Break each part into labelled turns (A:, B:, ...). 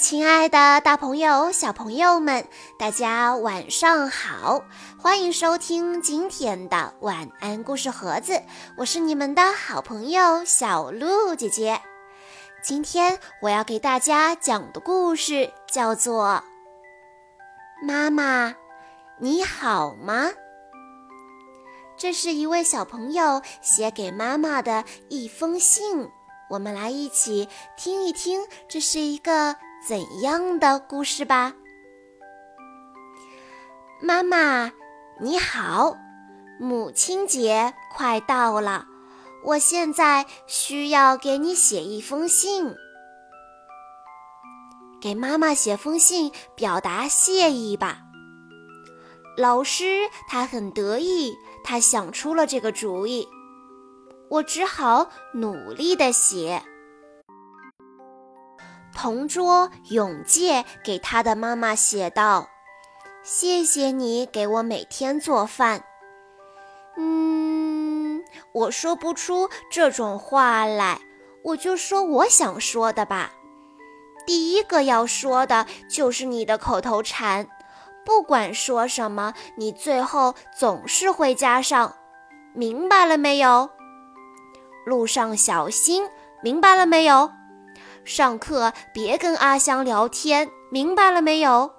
A: 亲爱的，大朋友、小朋友们，大家晚上好！欢迎收听今天的晚安故事盒子，我是你们的好朋友小鹿姐姐。今天我要给大家讲的故事叫做《妈妈，你好吗》。这是一位小朋友写给妈妈的一封信，我们来一起听一听，这是一个。怎样的故事吧？妈妈，你好，母亲节快到了，我现在需要给你写一封信，给妈妈写封信表达谢意吧。老师他很得意，他想出了这个主意，我只好努力的写。同桌永介给他的妈妈写道：“谢谢你给我每天做饭。”嗯，我说不出这种话来，我就说我想说的吧。第一个要说的就是你的口头禅，不管说什么，你最后总是会加上“明白了没有？”路上小心，明白了没有？上课别跟阿香聊天，明白了没有？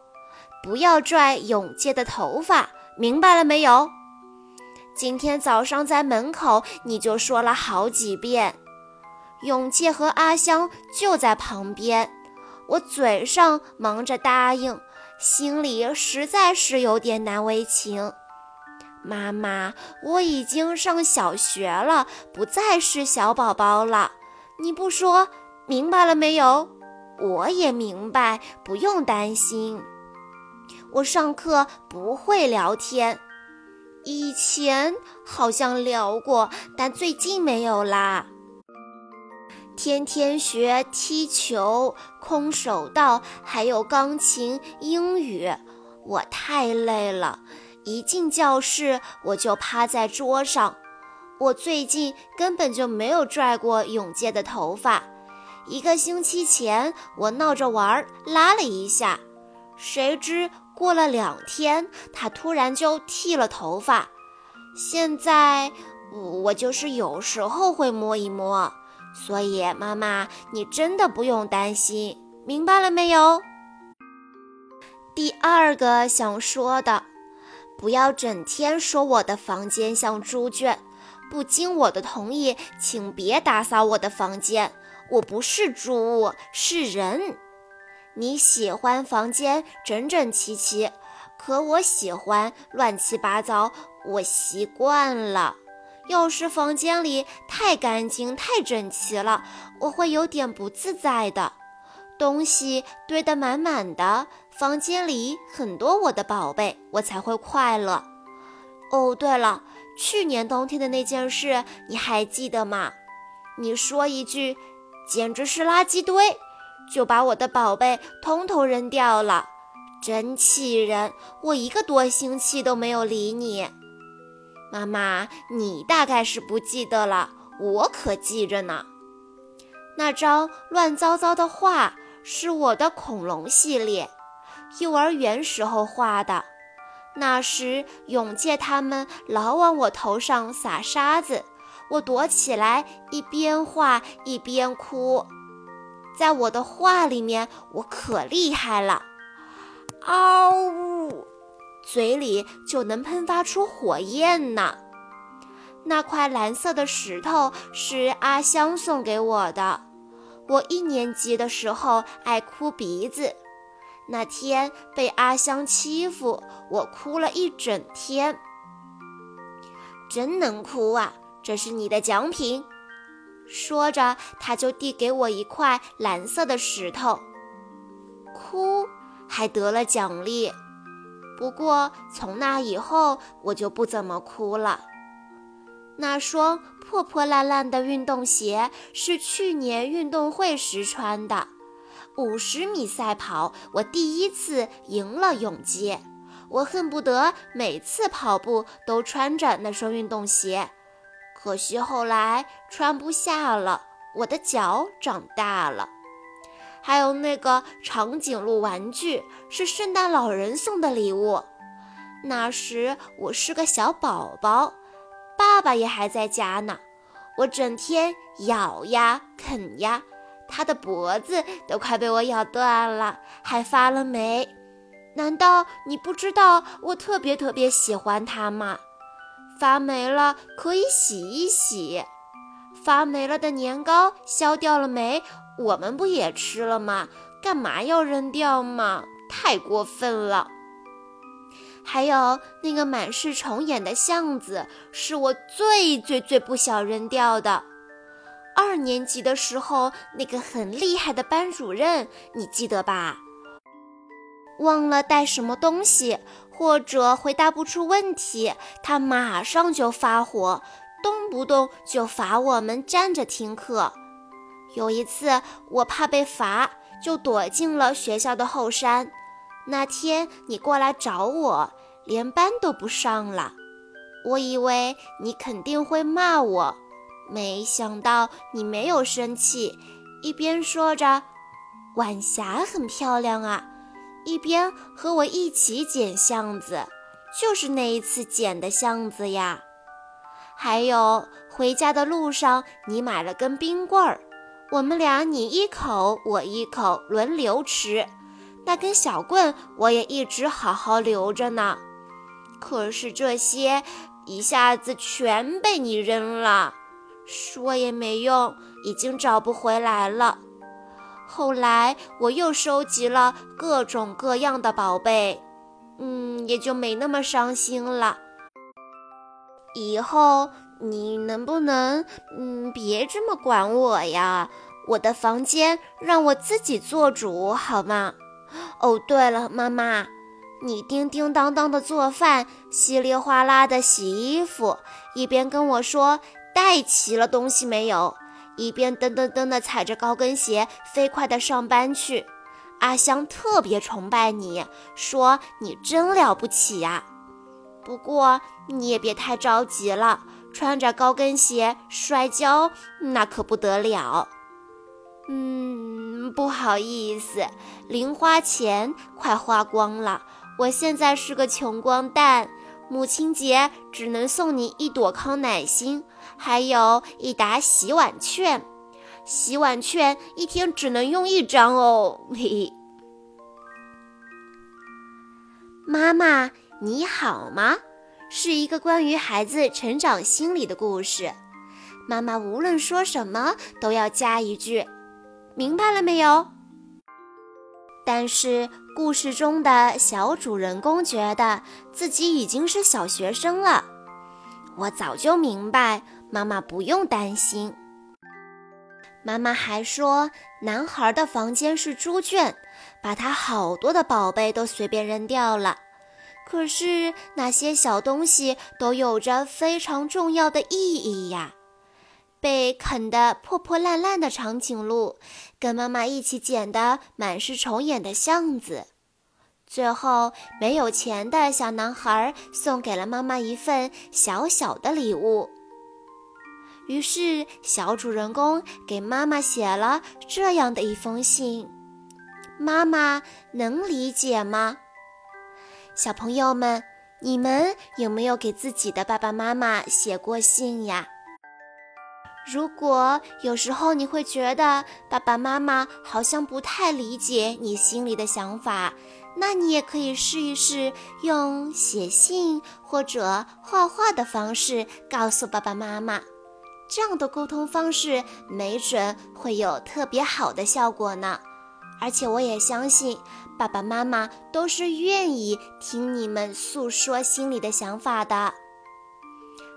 A: 不要拽永介的头发，明白了没有？今天早上在门口你就说了好几遍，永介和阿香就在旁边，我嘴上忙着答应，心里实在是有点难为情。妈妈，我已经上小学了，不再是小宝宝了，你不说。明白了没有？我也明白，不用担心。我上课不会聊天，以前好像聊过，但最近没有啦。天天学踢球、空手道，还有钢琴、英语，我太累了。一进教室，我就趴在桌上。我最近根本就没有拽过永介的头发。一个星期前，我闹着玩儿拉了一下，谁知过了两天，他突然就剃了头发。现在我就是有时候会摸一摸，所以妈妈，你真的不用担心，明白了没有？第二个想说的，不要整天说我的房间像猪圈，不经我的同意，请别打扫我的房间。我不是猪，是人。你喜欢房间整整齐齐，可我喜欢乱七八糟。我习惯了。要是房间里太干净、太整齐了，我会有点不自在的。东西堆得满满的，房间里很多我的宝贝，我才会快乐。哦，对了，去年冬天的那件事你还记得吗？你说一句。简直是垃圾堆，就把我的宝贝通通扔掉了，真气人！我一个多星期都没有理你，妈妈，你大概是不记得了，我可记着呢。那张乱糟糟的画是我的恐龙系列，幼儿园时候画的。那时永介他们老往我头上撒沙子。我躲起来，一边画一边哭。在我的画里面，我可厉害了，嗷呜，嘴里就能喷发出火焰呢。那块蓝色的石头是阿香送给我的。我一年级的时候爱哭鼻子，那天被阿香欺负，我哭了一整天，真能哭啊！这是你的奖品，说着，他就递给我一块蓝色的石头。哭还得了奖励，不过从那以后我就不怎么哭了。那双破破烂烂的运动鞋是去年运动会时穿的，五十米赛跑我第一次赢了永杰，我恨不得每次跑步都穿着那双运动鞋。可惜后来穿不下了，我的脚长大了。还有那个长颈鹿玩具是圣诞老人送的礼物。那时我是个小宝宝，爸爸也还在家呢。我整天咬呀啃呀，他的脖子都快被我咬断了，还发了霉。难道你不知道我特别特别喜欢它吗？发霉了可以洗一洗，发霉了的年糕消掉了霉，我们不也吃了吗？干嘛要扔掉嘛？太过分了！还有那个满是虫眼的橡子，是我最最最不想扔掉的。二年级的时候，那个很厉害的班主任，你记得吧？忘了带什么东西，或者回答不出问题，他马上就发火，动不动就罚我们站着听课。有一次，我怕被罚，就躲进了学校的后山。那天你过来找我，连班都不上了。我以为你肯定会骂我，没想到你没有生气，一边说着“晚霞很漂亮啊”。一边和我一起捡橡子，就是那一次捡的橡子呀。还有回家的路上，你买了根冰棍儿，我们俩你一口我一口轮流吃。那根小棍我也一直好好留着呢。可是这些一下子全被你扔了，说也没用，已经找不回来了。后来我又收集了各种各样的宝贝，嗯，也就没那么伤心了。以后你能不能，嗯，别这么管我呀？我的房间让我自己做主好吗？哦，对了，妈妈，你叮叮当当的做饭，稀里哗啦的洗衣服，一边跟我说带齐了东西没有？一边噔噔噔地踩着高跟鞋飞快地上班去，阿香特别崇拜你，说你真了不起呀。不过你也别太着急了，穿着高跟鞋摔跤那可不得了。嗯，不好意思，零花钱快花光了，我现在是个穷光蛋。母亲节只能送你一朵康乃馨，还有一沓洗碗券。洗碗券一天只能用一张哦。嘿嘿。妈妈你好吗？是一个关于孩子成长心理的故事。妈妈无论说什么都要加一句：“明白了没有？”但是故事中的小主人公觉得自己已经是小学生了。我早就明白，妈妈不用担心。妈妈还说，男孩的房间是猪圈，把他好多的宝贝都随便扔掉了。可是那些小东西都有着非常重要的意义呀。被啃得破破烂烂的长颈鹿，跟妈妈一起捡的满是虫眼的橡子，最后没有钱的小男孩送给了妈妈一份小小的礼物。于是小主人公给妈妈写了这样的一封信：“妈妈能理解吗？”小朋友们，你们有没有给自己的爸爸妈妈写过信呀？如果有时候你会觉得爸爸妈妈好像不太理解你心里的想法，那你也可以试一试用写信或者画画的方式告诉爸爸妈妈。这样的沟通方式没准会有特别好的效果呢。而且我也相信爸爸妈妈都是愿意听你们诉说心里的想法的。